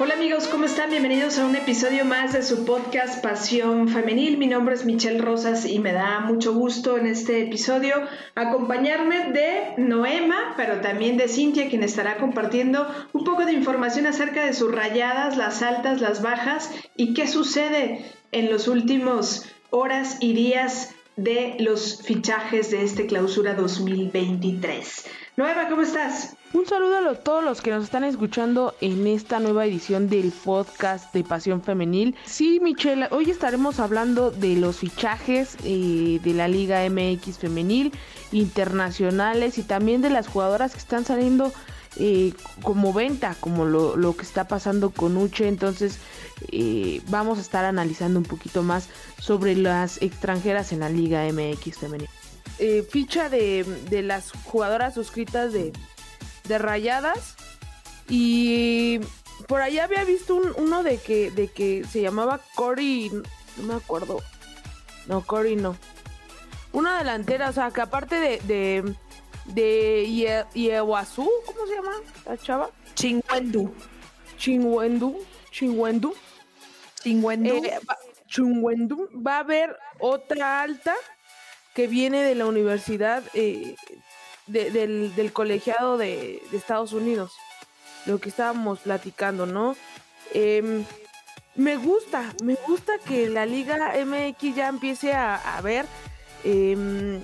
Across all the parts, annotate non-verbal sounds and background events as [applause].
Hola amigos, ¿cómo están? Bienvenidos a un episodio más de su podcast Pasión Femenil. Mi nombre es Michelle Rosas y me da mucho gusto en este episodio acompañarme de Noema, pero también de Cintia, quien estará compartiendo un poco de información acerca de sus rayadas, las altas, las bajas y qué sucede en los últimos horas y días de los fichajes de este clausura 2023. Noema, ¿cómo estás? Un saludo a todos los que nos están escuchando en esta nueva edición del podcast de Pasión Femenil. Sí, Michelle, hoy estaremos hablando de los fichajes eh, de la Liga MX Femenil, internacionales y también de las jugadoras que están saliendo eh, como venta, como lo, que está pasando con Uche. Entonces, eh, vamos a estar analizando un poquito más sobre las extranjeras en la Liga MX Femenil. Eh, ficha de, las jugadoras suscritas de, de Rayadas. Y por allá había visto uno de que, de que se llamaba Cory. No me acuerdo. No, Cory no. Una delantera, o sea, que aparte de. de de Iewasu, ¿cómo se llama la chava? Chingwendu. Chingwendu. Chingwendu. Chingwendu. Eh, Chingwendu. Va a haber otra alta que viene de la universidad, eh, del, colegiado de, Estados Unidos, lo que estábamos platicando, ¿no? Em, me gusta, me gusta que la Liga MX ya empiece a, ver em,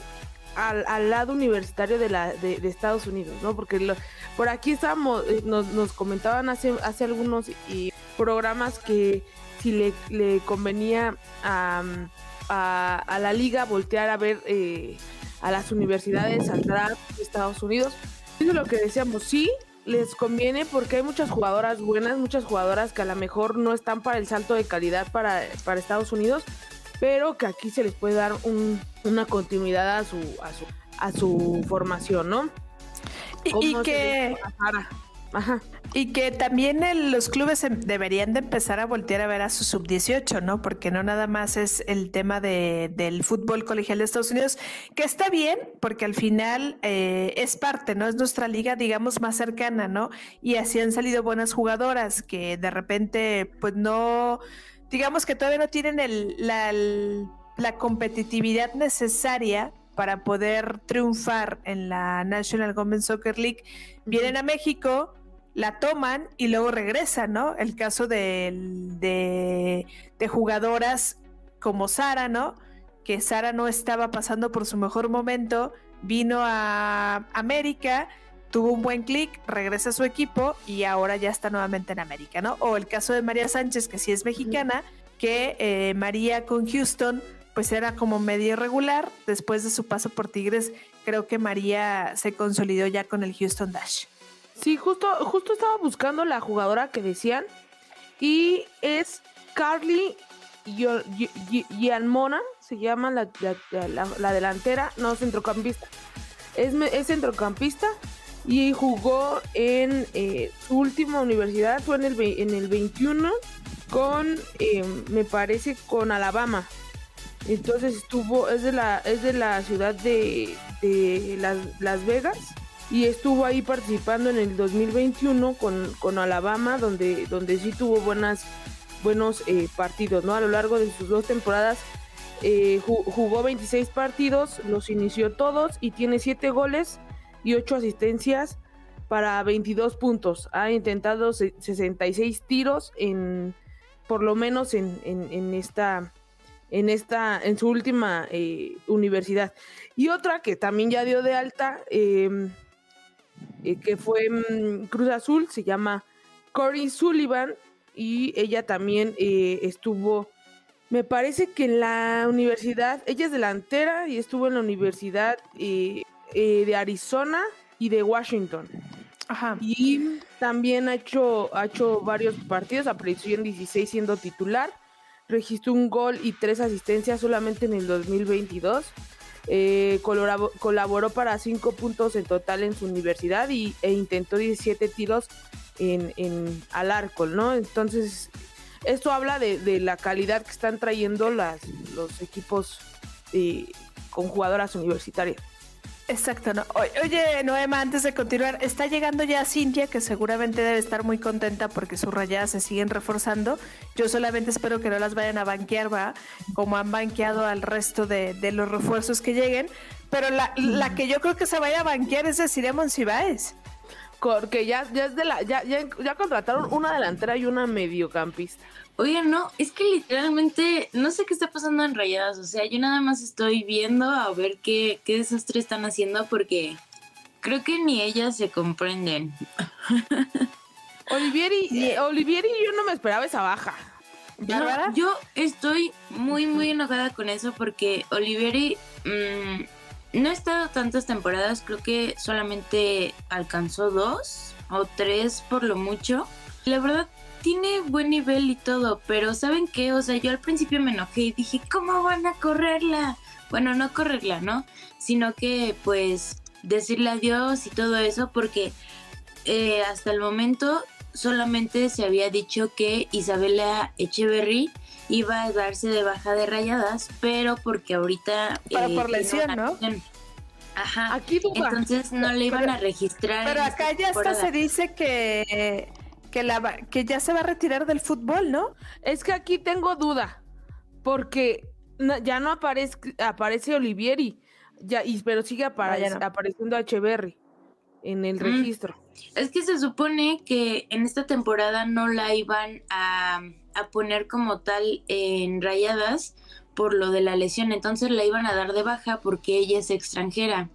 al, lado universitario de, la, de, Estados Unidos, ¿no? Porque por aquí estábamos, eh, nos, comentaban hace, hace algunos programas que si le convenía a a, la liga voltear a ver eh, a las universidades, al draft de Estados Unidos. Eso es lo que decíamos, sí, les conviene porque hay muchas jugadoras buenas, muchas jugadoras que a lo mejor no están para el salto de calidad para, para Estados Unidos, pero que aquí se les puede dar una continuidad a su, a su, a su formación, ¿no? Y, que... Ajá. Y que también los clubes em, deberían de empezar a voltear a ver a su sub-18, ¿no? Porque no nada más es el tema de, del fútbol colegial de Estados Unidos, que está bien, porque al final eh, es parte, ¿no? Es nuestra liga, digamos, más cercana, ¿no? Y así han salido buenas jugadoras que de repente, pues no, digamos que todavía no tienen el, la, la competitividad necesaria para poder triunfar en la National Women's Soccer League, vienen a México, la toman y luego regresan, ¿no? El caso de, de, jugadoras como Sara, ¿no? Que Sara no estaba pasando por su mejor momento, vino a América, tuvo un buen clic, regresa a su equipo y ahora ya está nuevamente en América, ¿no? O el caso de María Sánchez, que sí es mexicana, que eh, María con Houston pues era como medio irregular. Después de su paso por Tigres, creo que María se consolidó ya con el Houston Dash. Sí, justo, justo estaba buscando la jugadora que decían. Y es Carly Gianmona, se llama la, delantera, no centrocampista. Es, es, centrocampista y jugó en eh, su última universidad, fue en el, en el 21 con, eh, me parece, con Alabama. Entonces estuvo, es de la, es de la ciudad de, de Las, Las Vegas y estuvo ahí participando en el 2021 con, con Alabama, donde, donde sí tuvo buenas, buenos eh, partidos, ¿no? A lo largo de sus dos temporadas eh, jugó 26 partidos, los inició todos y tiene 7 goles y 8 asistencias para 22 puntos. Ha intentado 66 tiros en, por lo menos en, en, esta, en esta, en su última eh, universidad. Y otra que también ya dio de alta, eh, eh, que fue mm, Cruz Azul, se llama Cory Sullivan y ella también eh, estuvo, me parece que en la universidad, ella es delantera y estuvo en la universidad eh, de Arizona y de Washington. Ajá. Y también ha hecho, ha hecho varios partidos, apareció en 16 siendo titular, registró un gol y tres asistencias solamente en el 2022. Eh, colaboró, para 5 puntos en total en su universidad y, e intentó 17 tiros en, al arco, ¿no? Entonces, esto habla de, la calidad que están trayendo las, los equipos eh, con jugadoras universitarias. Exacto, no. Oye, Noema, antes de continuar, está llegando ya Cintia, que seguramente debe estar muy contenta porque sus rayadas se siguen reforzando. Yo solamente espero que no las vayan a banquear, va, como han banqueado al resto de, los refuerzos que lleguen. Pero la, la, que yo creo que se vaya a banquear es de Monsiváis. Porque ya, ya es de la, ya, ya, ya contrataron una delantera y una mediocampista. Oye, no, es que literalmente no sé qué está pasando en Rayadas. O sea, yo nada más estoy viendo a ver qué, qué desastre están haciendo porque creo que ni ellas se comprenden. [laughs] Olivieri, Olivieri, yo no me esperaba esa baja. yo estoy muy, muy enojada con eso porque Olivieri mm, no ha estado tantas temporadas, creo que solamente alcanzó dos o tres por lo mucho. La verdad, tiene buen nivel y todo, pero ¿saben qué? O sea, yo al principio me enojé y dije, ¿cómo van a correrla? Bueno, no correrla, ¿no? Sino que pues decirle adiós y todo eso, porque eh, hasta el momento solamente se había dicho que Isabela Echeverry iba a darse de baja de rayadas, pero porque ahorita... Para por lesión, ¿no? Ajá. Aquí Entonces no le iban a registrar. Pero acá ya hasta se dice que que, la, que ya se va a retirar del fútbol, ¿no? Es que aquí tengo duda, porque ya no aparece, aparece Olivieri, ya, y, pero sigue apareciendo Echeverry en el registro. Es que se supone que en esta temporada no la iban a, a poner como tal en rayadas por lo de la lesión, entonces la iban a dar de baja porque ella es extranjera.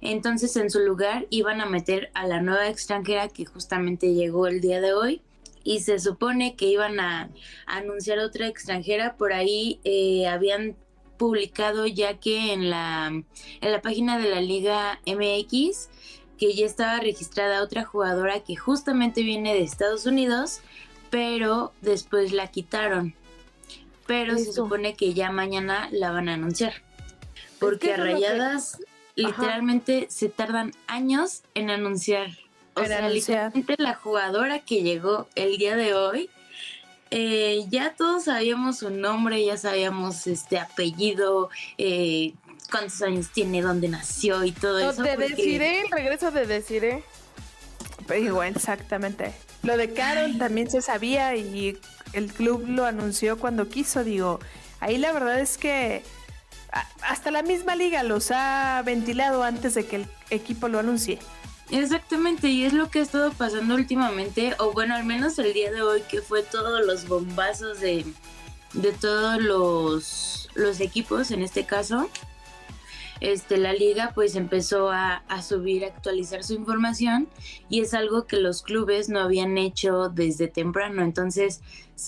Entonces en su lugar iban a meter a la nueva extranjera que justamente llegó el día de hoy y se supone que iban a, anunciar otra extranjera. Por ahí eh, habían publicado ya que en la, en la página de la Liga MX que ya estaba registrada otra jugadora que justamente viene de Estados Unidos, pero después la quitaron. Pero se supone que ya mañana la van a anunciar. Porque a Rayadas literalmente se tardan años en anunciar. O sea, literalmente la jugadora que llegó el día de hoy, eh, ya todos sabíamos su nombre, ya sabíamos este apellido, eh, cuántos años tiene, dónde nació y todo eso. Te deciré, el regreso de deciré. Igual, exactamente. Lo de Carol también se sabía y el club lo anunció cuando quiso, digo. Ahí la verdad es que hasta la misma liga los ha ventilado antes de que el equipo lo anuncie. Exactamente, y es lo que ha estado pasando últimamente, o bueno, al menos el día de hoy, que fue todos los bombazos de, de todos los, los equipos, en este caso, este, la liga pues empezó a, a, subir, a actualizar su información y es algo que los clubes no habían hecho desde temprano, entonces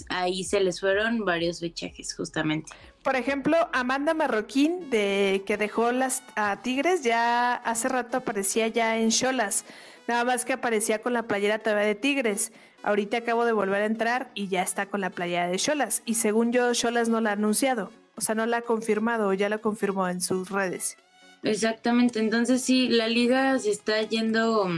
ahí se les fueron varios fichajes justamente. Por ejemplo, Amanda Marroquín, de, que dejó las a Tigres, ya hace rato aparecía ya en Cholas. Nada más que aparecía con la playera todavía de Tigres. Ahorita acabo de volver a entrar y ya está con la playera de Cholas. Y según yo, Cholas no la ha anunciado. O sea, no la ha confirmado, ya la confirmó en sus redes. Exactamente. Entonces sí, la liga se está yendo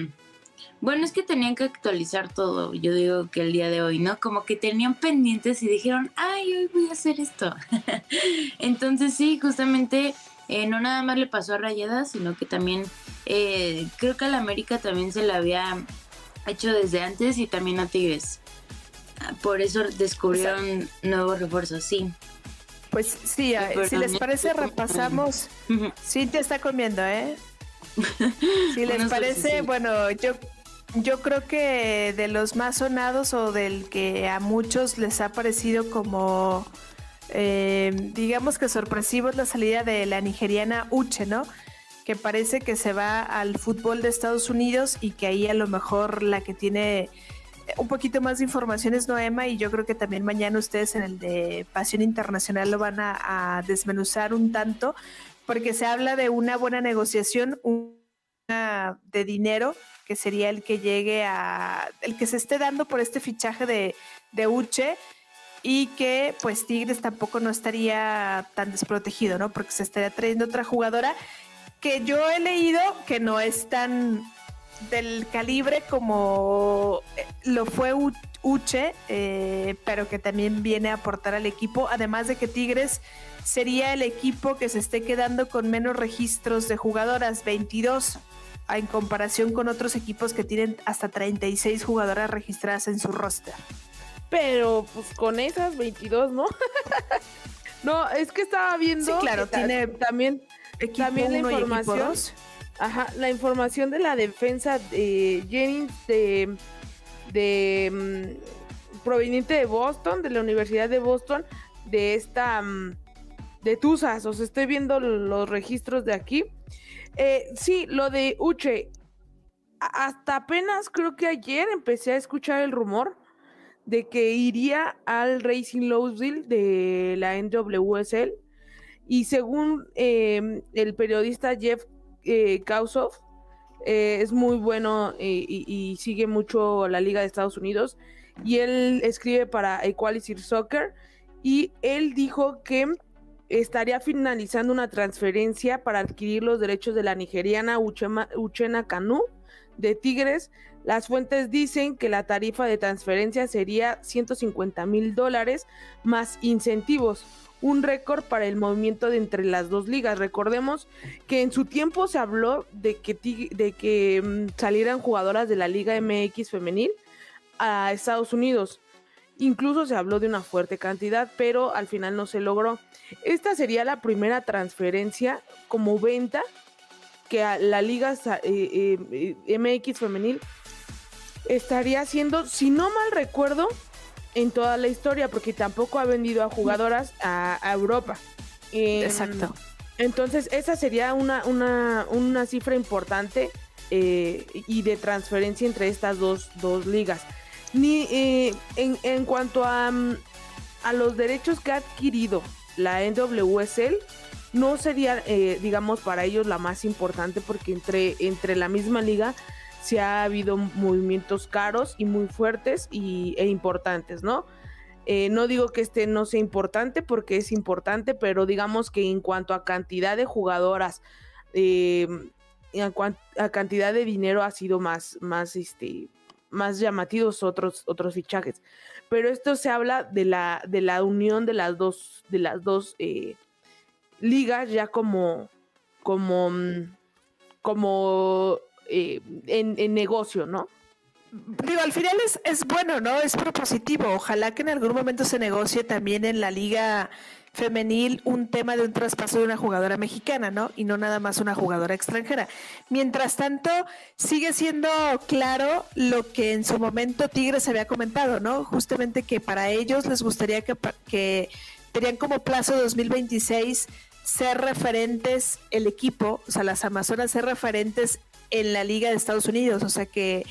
bueno, es que tenían que actualizar todo, yo digo que el día de hoy, ¿no? Como que tenían pendientes y dijeron, ay, hoy voy a hacer esto. [laughs] Entonces sí, justamente eh, no nada más le pasó a Rayadas, sino que también eh, creo que a la América también se la había hecho desde antes y también a Tigres. Por eso descubrieron nuevos refuerzos, sí. Pues sí, si les parece [laughs] repasamos. Sí te está comiendo, ¿eh? [laughs] Si les parece, bueno, yo yo creo que de los más sonados o del que a muchos les ha parecido como, eh, digamos que sorpresivo es la salida de la nigeriana Uche, ¿no? Que parece que se va al fútbol de Estados Unidos y que ahí a lo mejor la que tiene un poquito más de información es Noema y yo creo que también mañana ustedes en el de Pasión Internacional lo van a, a desmenuzar un tanto porque se habla de una buena negociación una de dinero que sería el que llegue a, el que se esté dando por este fichaje de, de Uche y que pues Tigres tampoco no estaría tan desprotegido, ¿no? Porque se estaría trayendo otra jugadora que yo he leído que no es tan del calibre como eh, lo fue Uche, eh, pero que también viene a aportar al equipo, además de que Tigres sería el equipo que se esté quedando con menos registros de jugadoras, 22, en comparación con otros equipos que tienen hasta 36 jugadoras registradas en su roster. Pero pues con esas 22, ¿no? [laughs] no, es que estaba viendo. Sí, claro, tiene también, también la información. Ajá, la información de la defensa de Jennings de, de mm, proveniente de Boston, de la Universidad de Boston, de esta mm, de Tuzas. Os estoy viendo los registros de aquí. Eh, sí, lo de Uche. Hasta apenas creo que ayer empecé a escuchar el rumor de que iría al Racing Louisville de la NWSL. Y según em, el periodista Jeff eh, eh, es muy bueno eh, y, sigue mucho la Liga de Estados Unidos. Y él escribe para Equality Soccer. Y él dijo que estaría finalizando una transferencia para adquirir los derechos de la nigeriana Uchena Kanu de Tigres. Las fuentes dicen que la tarifa de transferencia sería 150 mil dólares más incentivos un récord para el movimiento de entre las dos ligas. Recordemos que en su tiempo se habló de que, de que mm, salieran jugadoras de la Liga MX femenil a Estados Unidos. Incluso se habló de una fuerte cantidad, pero al final no se logró. Esta sería la primera transferencia como venta que la Liga eh, eh, MX femenil estaría haciendo, si no mal recuerdo, en toda la historia, porque tampoco ha vendido a jugadoras a, Europa. Exacto. Entonces, esa sería una, una, una cifra importante eh, y de transferencia entre estas dos, dos ligas. Ni, eh, en, en, cuanto a, mm, a los derechos que ha adquirido la NWSL, no sería, eh, digamos, para ellos la más importante porque entre, entre la misma liga se ha habido movimientos caros y muy fuertes y, e importantes, ¿no? Eh, no digo que este no sea importante porque es importante, pero digamos que en cuanto a cantidad de jugadoras, eh, a, cantidad de dinero ha sido más, más, este, más llamativos otros, otros fichajes. Pero esto se habla de la, de la unión de las dos, de las dos eh, ligas ya como, como, mm, como eh, en, negocio, ¿no? Digo, al final es, es bueno, ¿no? Es propositivo. Ojalá que en algún momento se negocie también en la liga femenil un tema de un traspaso de una jugadora mexicana, ¿no? Y no nada más una jugadora extranjera. Mientras tanto, sigue siendo claro lo que en su momento Tigres había comentado, ¿no? Justamente que para ellos les gustaría que, que tenían como plazo 2026 ser referentes el equipo, o sea, las Amazonas ser referentes en la Liga de Estados Unidos. O sea que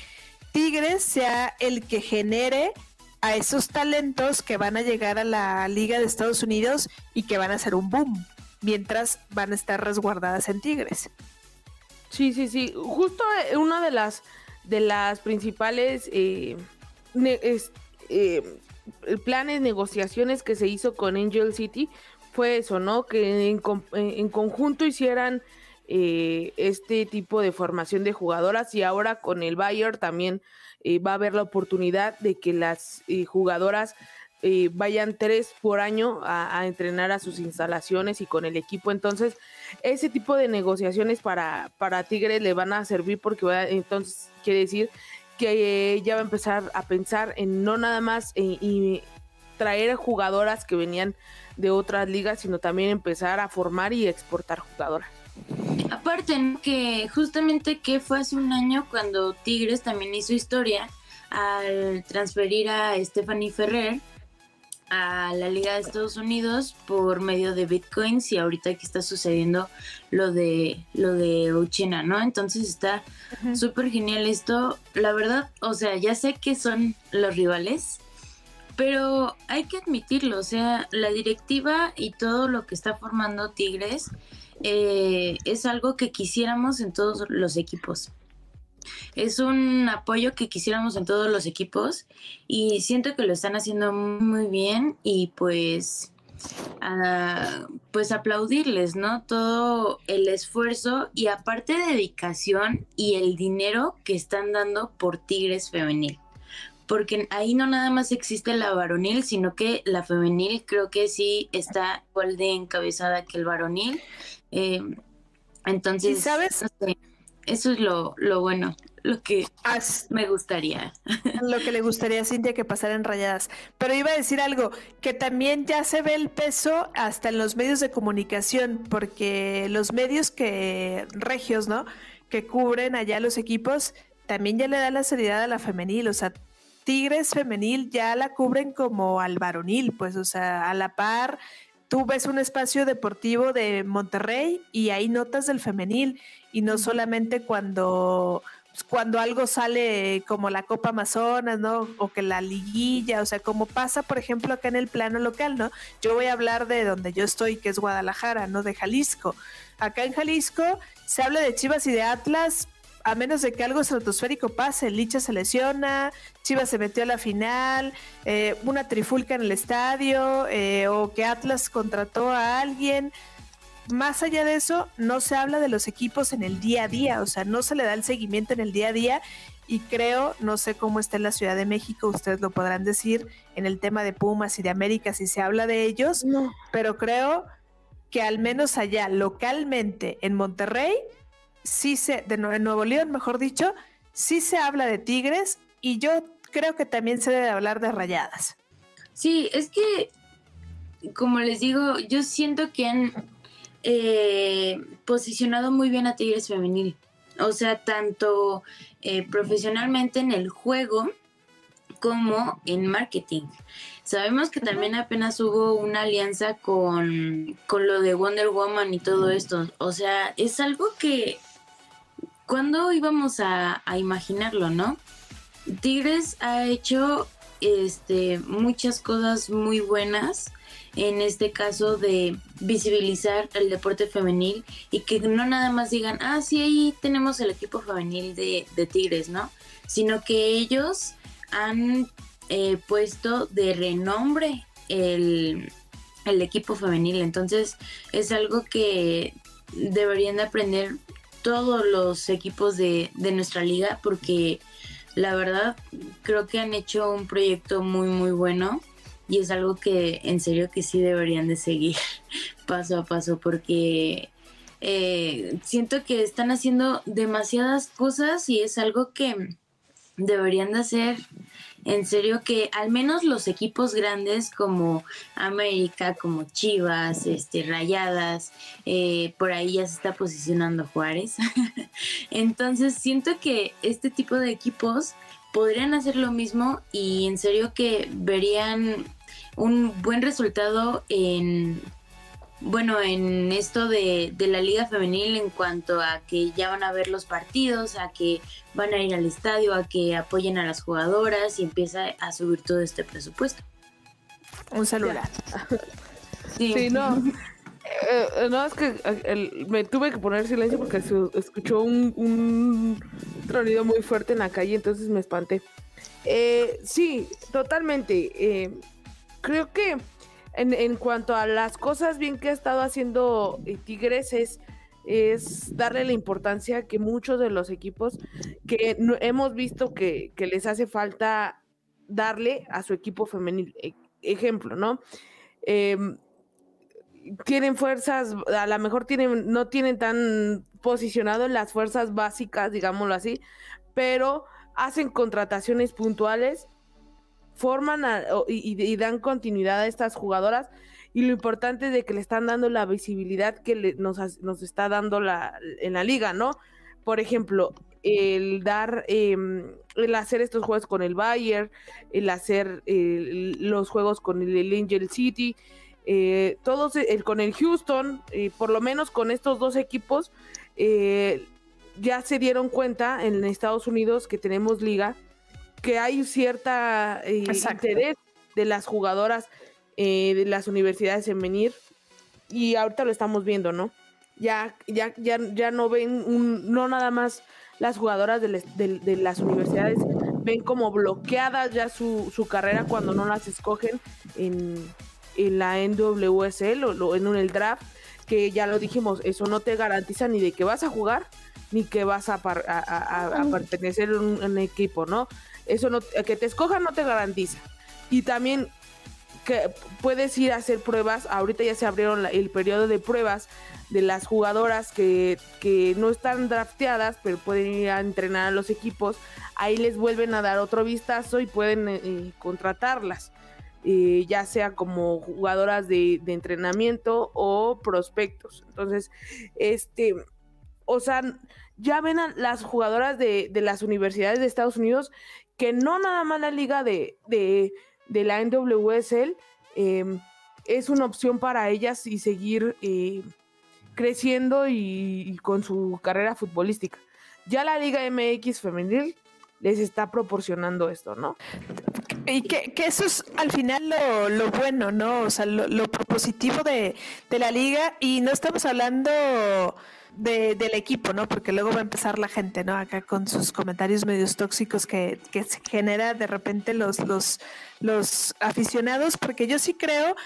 Tigres sea el que genere a esos talentos que van a llegar a la Liga de Estados Unidos y que van a ser un boom, mientras van a estar resguardadas en Tigres. Sí, sí, sí. Justo eh, una de las de las principales eh, eh, planes, negociaciones que se hizo con Angel City fue eso, ¿no? Que en, en conjunto hicieran eh, este tipo de formación de jugadoras y ahora con el Bayern también eh, va a haber la oportunidad de que las eh, jugadoras vayan tres por año a, entrenar a sus instalaciones y con el equipo. Entonces, ese tipo de negociaciones para, para Tigres le van a servir porque entonces quiere decir que ya va a empezar a pensar en no nada más y traer jugadoras que venían de otras ligas, sino también empezar a formar y exportar jugadoras. Aparte, que justamente que fue hace un año cuando Tigres también hizo historia al transferir a Stephanie Ferrer a la Liga de Estados Unidos por medio de bitcoins y ahorita que está sucediendo lo de lo de Uchena, ¿no? Entonces está súper genial esto. La verdad, o sea, ya sé que son los rivales, pero hay que admitirlo, o sea, la directiva y todo lo que está formando Tigres eh, es algo que quisiéramos en todos los equipos. Es un apoyo que quisiéramos en todos los equipos y siento que lo están haciendo muy bien y pues pues aplaudirles, ¿no? Todo el esfuerzo y aparte dedicación y el dinero que están dando por Tigres Femenil. Porque ahí no nada más existe la varonil, sino que la femenil creo que sí está igual de encabezada que el varonil. Eh, entonces, ¿sabes? eso es lo, lo bueno lo que me gustaría. [laughs] Lo que le gustaría a Cintia que pasara en rayadas. Pero iba a decir algo, que también ya se ve el peso hasta en los medios de comunicación, porque los medios que regios, ¿no? Que cubren allá los equipos, también ya le dan la seriedad a la femenil, o sea, Tigres femenil ya la cubren como al varonil, pues, o sea, a la par. Tú ves un espacio deportivo de Monterrey y hay notas del femenil y no solamente cuando pues, cuando algo sale como la Copa Amazonas, ¿no? O que la liguilla, o sea, como pasa, por ejemplo, acá en el plano local, ¿no? Yo voy a hablar de donde yo estoy, que es Guadalajara, ¿no? De Jalisco. Acá en Jalisco se habla de Chivas y de Atlas, a menos de que algo estratosférico pase, Licha se lesiona, Chivas se metió a la final, eh, una trifulca en el estadio, eh, o que Atlas contrató a alguien. Más allá de eso, no se habla de los equipos en el día a día, o sea, no se le da el seguimiento en el día a día y creo, no sé cómo está en la Ciudad de México, ustedes lo podrán decir en el tema de Pumas y de América si se habla de ellos, pero creo que al menos allá localmente en Monterrey, sí se, de Nuevo León, mejor dicho, sí se habla de Tigres y yo creo que también se debe hablar de Rayadas. Sí, es que, como les digo, yo siento que han eh, posicionado muy bien a Tigres Femenil. O sea, tanto eh, profesionalmente en el juego como en marketing. Sabemos que también apenas hubo una alianza con, con lo de Wonder Woman y todo esto. O sea, es algo que... ¿Cuándo íbamos a, imaginarlo, no? Tigres ha hecho este, muchas cosas muy buenas en este caso de visibilizar el deporte femenil y que no nada más digan, ah, sí, ahí tenemos el equipo femenil de, Tigres, ¿no? Sino que ellos han eh, puesto de renombre el, equipo femenil. Entonces es algo que deberían de aprender todos los equipos de, de nuestra liga porque la verdad creo que han hecho un proyecto muy muy bueno y es algo que en serio que sí deberían de seguir [laughs] paso a paso porque eh, siento que están haciendo demasiadas cosas y es algo que deberían de hacer en serio que al menos los equipos grandes como América, como Chivas, este, Rayadas, eh, por ahí ya se está posicionando Juárez. [laughs] Entonces siento que este tipo de equipos podrían hacer lo mismo y en serio que verían un buen resultado en bueno en esto de, la liga femenil en cuanto a que ya van a ver los partidos, a que van a ir al estadio, a que apoyen a las jugadoras y empieza a subir todo este presupuesto. Un celular. [laughs] Sí, no. [laughs] Eh, no, es que me tuve que poner silencio porque se escuchó un, un tronido muy fuerte en la calle, entonces me espanté. Eh, sí, totalmente. Eh, creo que en, cuanto a las cosas bien que ha estado haciendo eh, Tigres es, es darle la importancia que muchos de los equipos que hemos visto que, les hace falta darle a su equipo femenil. E, ejemplo, ¿no? Em, tienen fuerzas, a lo mejor tienen, no tienen tan posicionado en las fuerzas básicas, digámoslo así, pero hacen contrataciones puntuales forman y, dan continuidad a estas jugadoras y lo importante es de que le están dando la visibilidad que nos, está dando la, en la liga, ¿no? Por ejemplo, el dar, em, el hacer estos juegos con el Bayern, el hacer los juegos con el, Angel City, eh, todos el, con el Houston, eh, por lo menos con estos dos equipos, eh, ya se dieron cuenta en Estados Unidos que tenemos liga que hay cierta eh, interés de las jugadoras eh, de las universidades en venir y ahorita lo estamos viendo, ¿no? Ya, ya, ya, ya no ven, un, no nada más las jugadoras de, las universidades ven como bloqueadas ya su, su, carrera cuando no las escogen en, en la NWSL o, en el draft, que ya lo dijimos, eso no te garantiza ni de que vas a jugar ni que vas a, a, pertenecer a un, equipo, ¿no? Eso no, que te escojan no te garantiza. Y también que puedes ir a hacer pruebas, ahorita ya se abrieron el periodo de pruebas de las jugadoras que, que, no están drafteadas, pero pueden ir a entrenar a los equipos, ahí les vuelven a dar otro vistazo y pueden eh, eh, contratarlas, eh, ya sea como jugadoras de, de, entrenamiento o prospectos. Entonces, este, o sea, ya ven a las jugadoras de, de las universidades de Estados Unidos que no nada más la liga de, de, de la NWSL em, es una opción para ellas y seguir creciendo y, con su carrera futbolística. Ya la Liga MX femenil les está proporcionando esto, ¿no? Y que, eso es al final lo, bueno, ¿no? O sea, lo, propositivo de, la liga y no estamos hablando del equipo, ¿no? Porque luego va a empezar la gente, ¿no? Acá con sus comentarios medios tóxicos que, que se genera de repente los, los, los aficionados, porque yo sí creo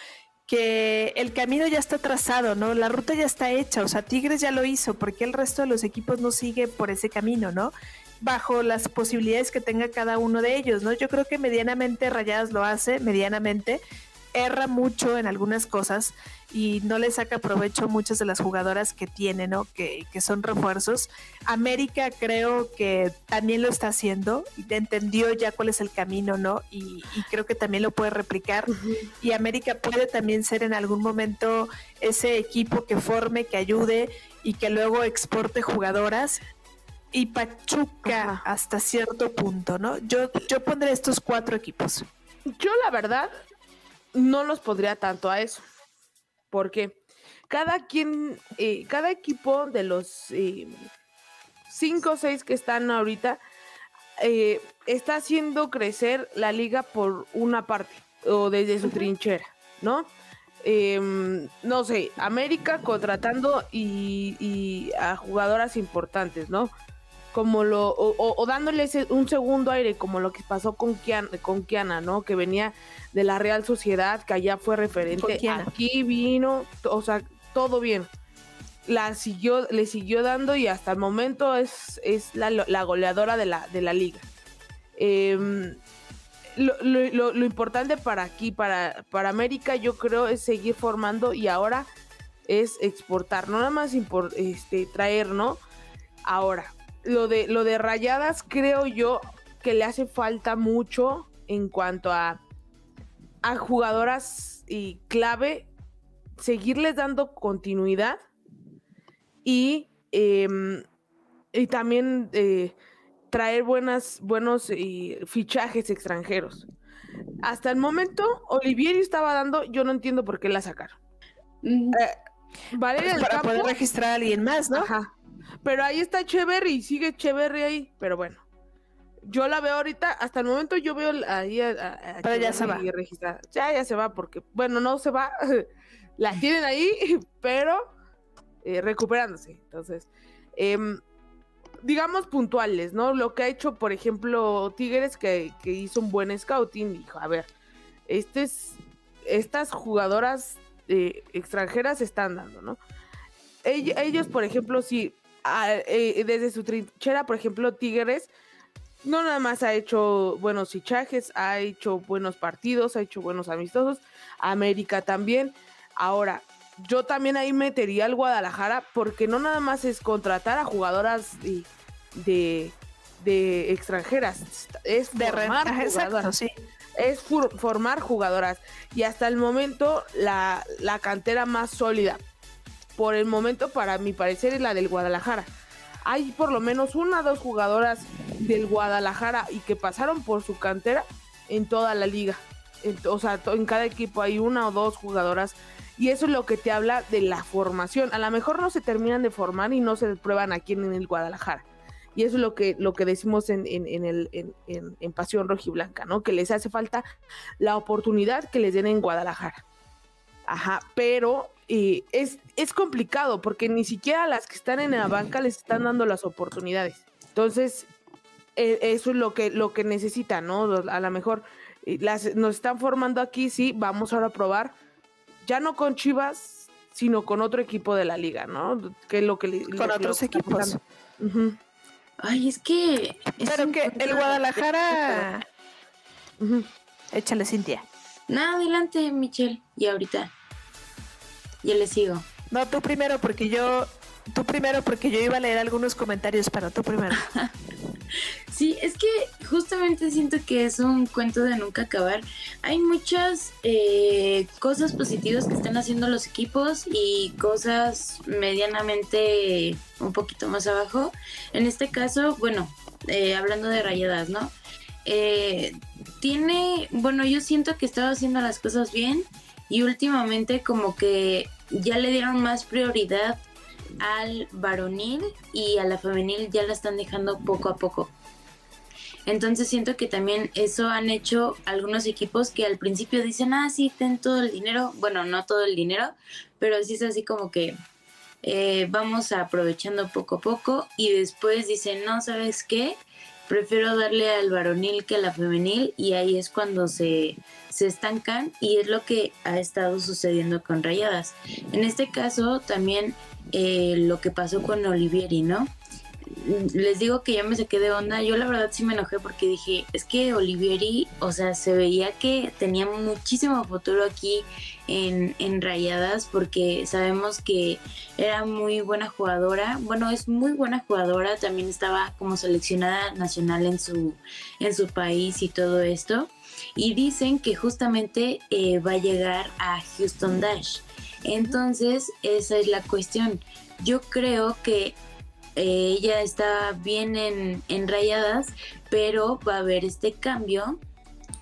que el camino ya está trazado, ¿no? La ruta ya está hecha, o sea, Tigres ya lo hizo, porque el resto de los equipos no sigue por ese camino, ¿no? Bajo las posibilidades que tenga cada uno de ellos, ¿no? Yo creo que medianamente Rayadas lo hace, medianamente, erra mucho en algunas cosas y no le saca provecho muchas de las jugadoras que tiene, ¿no? Que, son refuerzos. América creo que también lo está haciendo, entendió ya cuál es el camino, ¿no? Y, creo que también lo puede replicar. Y América puede también ser en algún momento ese equipo que forme, que ayude y que luego exporte jugadoras. Y Pachuca hasta cierto punto, ¿no? Yo, yo pondré estos cuatro equipos. Yo la verdad no los podría tanto a eso. Porque cada quien, eh, cada equipo de los eh, cinco o seis que están ahorita eh, está haciendo crecer la liga por una parte o desde su trinchera, ¿no? Em, no sé, América contratando y, a jugadoras importantes, ¿no? Como lo, o, o, dándoles un segundo aire, como lo que pasó con Kiana, con Kiana, ¿no? Que venía de la Real Sociedad, que allá fue referente. Aquí vino, o sea, todo bien. La siguió, le siguió dando y hasta el momento es, es la, goleadora de la, de la liga. Em, lo, importante para aquí, para, para América, yo creo, es seguir formando y ahora es exportar, no nada más este, traer, ¿no? Ahora, lo de, lo de rayadas, creo yo que le hace falta mucho en cuanto a a jugadoras y clave seguirles dando continuidad y, em, y también eh, traer buenas, buenos eh, fichajes extranjeros. Hasta el momento, Olivieri estaba dando, yo no entiendo por qué la sacaron. Mm. Eh, Valeria pues para poder registrar a alguien más, ¿no? Ajá. Pero ahí está Cheverry y sigue Cheverry ahí, pero bueno yo la veo ahorita, hasta el momento yo veo ahí a, Pero ya se va. Ya, ya se va porque, bueno, no se va, [laughs] la tienen ahí, [laughs] pero eh, recuperándose. Entonces, em, digamos puntuales, ¿no? Lo que ha hecho, por ejemplo, Tigres, que, que hizo un buen scouting, dijo, a ver, este es, estas jugadoras eh, extranjeras están dando, ¿no? Ellos, por ejemplo, sí, eh, desde su trinchera, por ejemplo, Tigres no nada más ha hecho buenos fichajes, ha hecho buenos partidos, ha hecho buenos amistosos, América también. Ahora, yo también ahí metería al Guadalajara porque no nada más es contratar a jugadoras de, de, extranjeras, es formar jugadoras. Es formar jugadoras. Y hasta el momento la, la cantera más sólida, por el momento para mi parecer, es la del Guadalajara hay por lo menos una o dos jugadoras del Guadalajara y que pasaron por su cantera en toda la liga. o sea, en cada equipo hay una o dos jugadoras y eso es lo que te habla de la formación. A lo mejor no se terminan de formar y no se prueban aquí en el Guadalajara. Y eso es lo que, lo que decimos en, en, el, en, en Pasión Rojiblanca, ¿no? Que les hace falta la oportunidad que les den en Guadalajara. Ajá, pero y es, es complicado porque ni siquiera las que están en la banca les están dando las oportunidades. Entonces, e, eso es lo que, lo que necesitan, ¿no? A lo mejor las, nos están formando aquí, sí, vamos ahora a probar, ya no con Chivas, sino con otro equipo de la liga, ¿no? Que es lo que con otros equipos. Ay, es que. Pero que el Guadalajara. Échale, Cintia. No, adelante, Michelle. Y ahorita. Yo le sigo. No, tú primero, porque yo. Tú primero, porque yo iba a leer algunos comentarios, para tú primero. [laughs] Sí, es que justamente siento que es un cuento de nunca acabar. Hay muchas eh, cosas positivas que están haciendo los equipos y cosas medianamente un poquito más abajo. En este caso, bueno, eh, hablando de rayadas, ¿no? Eh, tiene, bueno, yo siento que estaba haciendo las cosas bien y últimamente como que ya le dieron más prioridad al varonil y a la femenil ya la están dejando poco a poco. Entonces siento que también eso han hecho algunos equipos que al principio dicen, ah, sí, ten todo el dinero. Bueno, no todo el dinero, pero sí es así como que eh, vamos aprovechando poco a poco y después dicen, no, ¿sabes qué? Prefiero darle al varonil que a la femenil y ahí es cuando se, se estancan y es lo que ha estado sucediendo con Rayadas. En este caso también eh, lo que pasó con Olivieri, ¿no? les digo que ya me saqué de onda. Yo la verdad sí me enojé porque dije, es que Olivieri, o sea, se veía que tenía muchísimo futuro aquí en, en Rayadas porque sabemos que era muy buena jugadora. Bueno, es muy buena jugadora. También estaba como seleccionada nacional en su, en su país y todo esto. Y dicen que justamente eh, va a llegar a Houston Dash. Entonces, esa es la cuestión. Yo creo que eh, ella está bien en, rayadas, pero va a haber este cambio.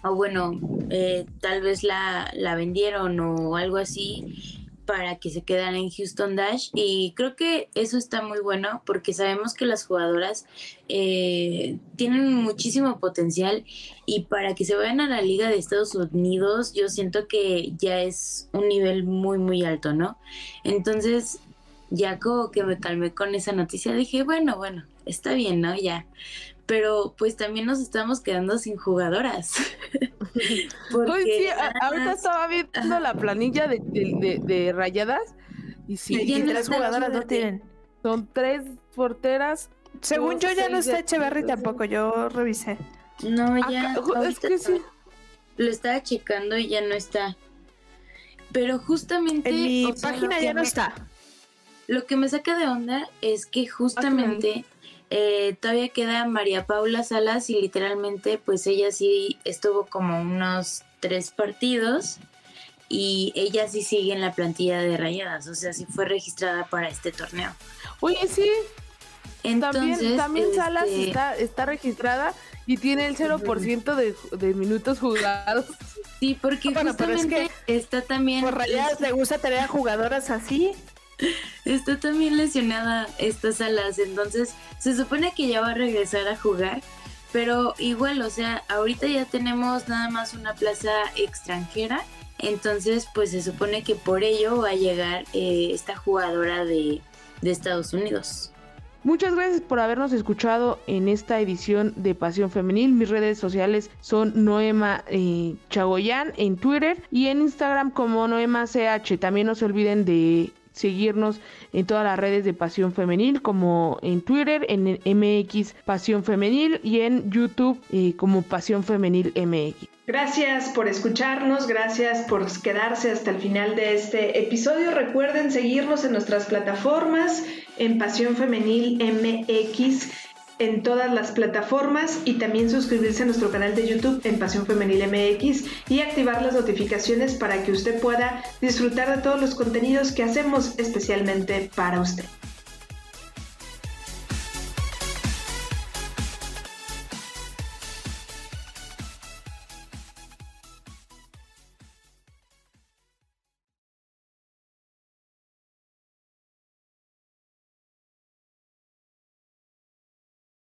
O bueno, eh, tal vez la, la vendieron o algo así para que se quedara en Houston Dash y creo que eso está muy bueno porque sabemos que las jugadoras eh, tienen muchísimo potencial y para que se vayan a la liga de Estados Unidos yo siento que ya es un nivel muy muy alto, ¿no? Entonces ya como que me calmé con esa noticia, dije, bueno, bueno, está bien, ¿no? Ya. Pero pues también nos estamos quedando sin jugadoras. [laughs] Porque, sí, ahorita estaba viendo la planilla de, rayadas y sí, y tres jugadoras no tienen. Son tres porteras. Según yo ya no está Echeverry tampoco, yo revisé. No, ya. es que sí. Lo estaba checando y ya no está. Pero justamente. En mi página ya no está. Lo que me saca de onda es que justamente eh, todavía queda María Paula Salas y literalmente pues ella sí estuvo como unos tres partidos y ella sí sigue en la plantilla de rayadas, o sea, sí fue registrada para este torneo. Oye, sí. Entonces, también, Salas este está, está registrada y tiene el 0% de, de minutos jugados. Sí, porque bueno, justamente que está también... Por rayadas le gusta tener a jugadoras así. Está también lesionada estas alas, entonces se supone que ya va a regresar a jugar, pero igual, o sea, ahorita ya tenemos nada más una plaza extranjera, entonces pues se supone que por ello va a llegar eh, esta jugadora de, Estados Unidos. Muchas gracias por habernos escuchado en esta edición de Pasión Femenil. Mis redes sociales son Noema eh, Chagoyán en Twitter y en Instagram como Noema CH. También no se olviden de seguirnos en todas las redes de Pasión Femenil, como en Twitter, en MX Pasión Femenil y en YouTube eh, como Pasión Femenil MX. Gracias por escucharnos, gracias por quedarse hasta el final de este episodio. Recuerden seguirnos en nuestras plataformas en Pasión Femenil MX en todas las plataformas y también suscribirse a nuestro canal de YouTube en Pasión Femenil MX y activar las notificaciones para que usted pueda disfrutar de todos los contenidos que hacemos especialmente para usted.